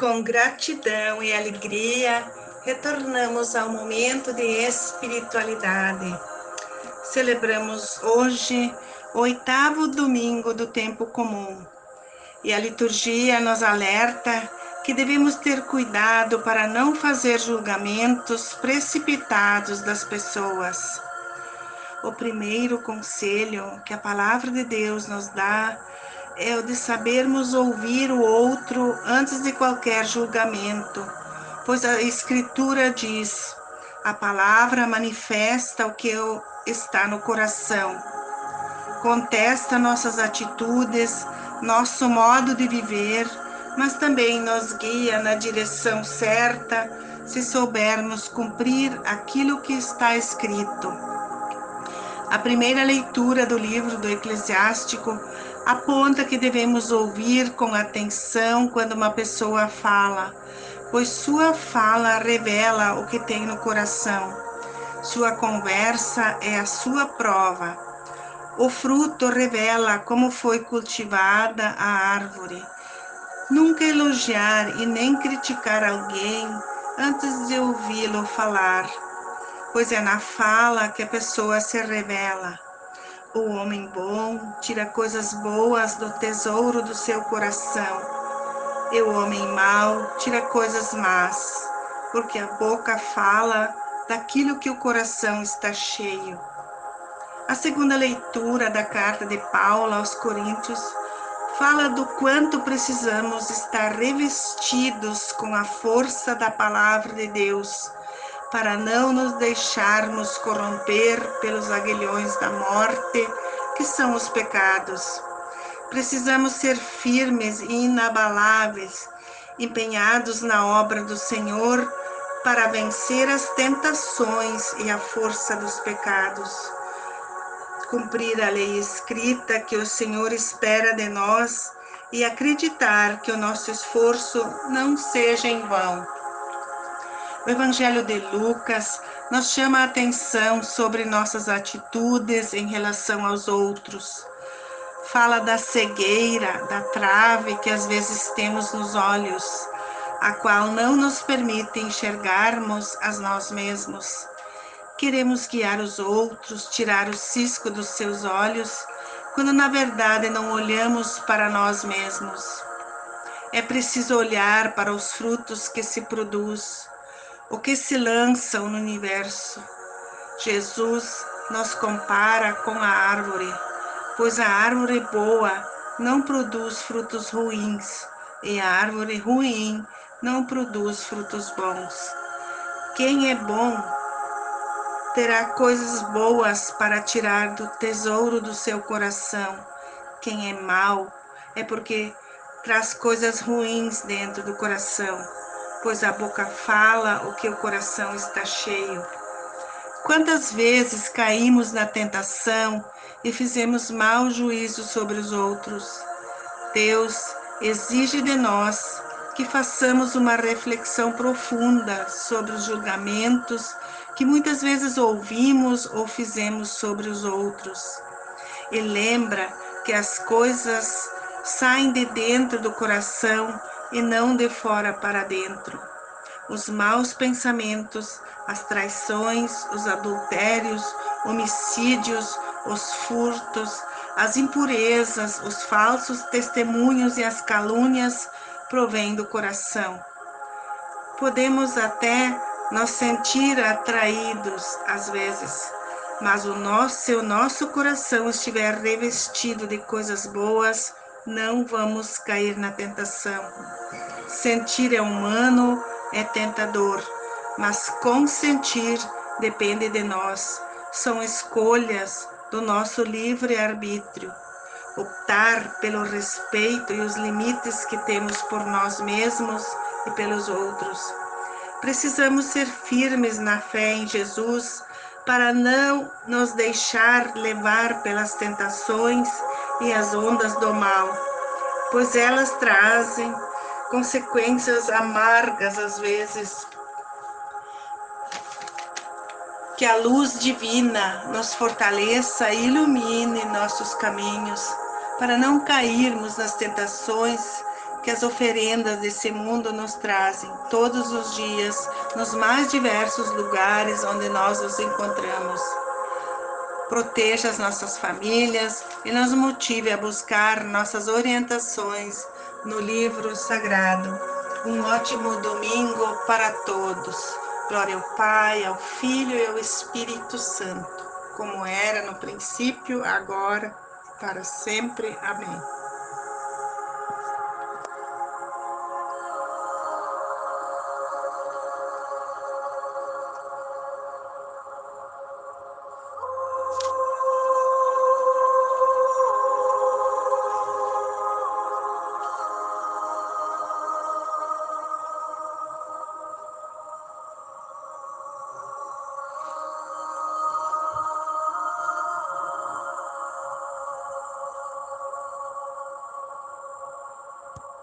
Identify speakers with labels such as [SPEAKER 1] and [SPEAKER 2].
[SPEAKER 1] Com gratidão e alegria, retornamos ao momento de espiritualidade. Celebramos hoje o oitavo domingo do tempo comum e a liturgia nos alerta que devemos ter cuidado para não fazer julgamentos precipitados das pessoas. O primeiro conselho que a palavra de Deus nos dá é o de sabermos ouvir o outro antes de qualquer julgamento, pois a Escritura diz: a palavra manifesta o que está no coração, contesta nossas atitudes, nosso modo de viver, mas também nos guia na direção certa se soubermos cumprir aquilo que está escrito. A primeira leitura do livro do Eclesiástico aponta que devemos ouvir com atenção quando uma pessoa fala, pois sua fala revela o que tem no coração. Sua conversa é a sua prova. O fruto revela como foi cultivada a árvore. Nunca elogiar e nem criticar alguém antes de ouvi-lo falar, pois é na fala que a pessoa se revela. O homem bom tira coisas boas do tesouro do seu coração, e o homem mau tira coisas más, porque a boca fala daquilo que o coração está cheio. A segunda leitura da carta de Paulo aos Coríntios fala do quanto precisamos estar revestidos com a força da palavra de Deus para não nos deixarmos corromper pelos aguilhões da morte, que são os pecados. Precisamos ser firmes e inabaláveis, empenhados na obra do Senhor para vencer as tentações e a força dos pecados. Cumprir a lei escrita que o Senhor espera de nós e acreditar que o nosso esforço não seja em vão. O Evangelho de Lucas nos chama a atenção sobre nossas atitudes em relação aos outros. Fala da cegueira, da trave que às vezes temos nos olhos, a qual não nos permite enxergarmos a nós mesmos. Queremos guiar os outros, tirar o cisco dos seus olhos, quando na verdade não olhamos para nós mesmos. É preciso olhar para os frutos que se produz, o que se lançam no universo. Jesus nos compara com a árvore, pois a árvore boa não produz frutos ruins e a árvore ruim não produz frutos bons. Quem é bom terá coisas boas para tirar do tesouro do seu coração. Quem é mau é porque traz coisas ruins dentro do coração pois a boca fala o que o coração está cheio. Quantas vezes caímos na tentação e fizemos mau juízo sobre os outros? Deus exige de nós que façamos uma reflexão profunda sobre os julgamentos que muitas vezes ouvimos ou fizemos sobre os outros. E lembra que as coisas saem de dentro do coração e não de fora para dentro. Os maus pensamentos, as traições, os adultérios, homicídios, os furtos, as impurezas, os falsos testemunhos e as calúnias provêm do coração. Podemos até nos sentir atraídos às vezes, mas o nosso, se o nosso coração estiver revestido de coisas boas, não vamos cair na tentação. Sentir é humano, é tentador, mas consentir depende de nós. São escolhas do nosso livre arbítrio. Optar pelo respeito e os limites que temos por nós mesmos e pelos outros. Precisamos ser firmes na fé em Jesus para não nos deixar levar pelas tentações e as ondas do mal, pois elas trazem consequências amargas às vezes. Que a luz divina nos fortaleça e ilumine nossos caminhos, para não cairmos nas tentações que as oferendas desse mundo nos trazem todos os dias, nos mais diversos lugares onde nós nos encontramos. Proteja as nossas famílias e nos motive a buscar nossas orientações no livro sagrado. Um ótimo domingo para todos. Glória ao Pai, ao Filho e ao Espírito Santo, como era no princípio, agora, para sempre. Amém.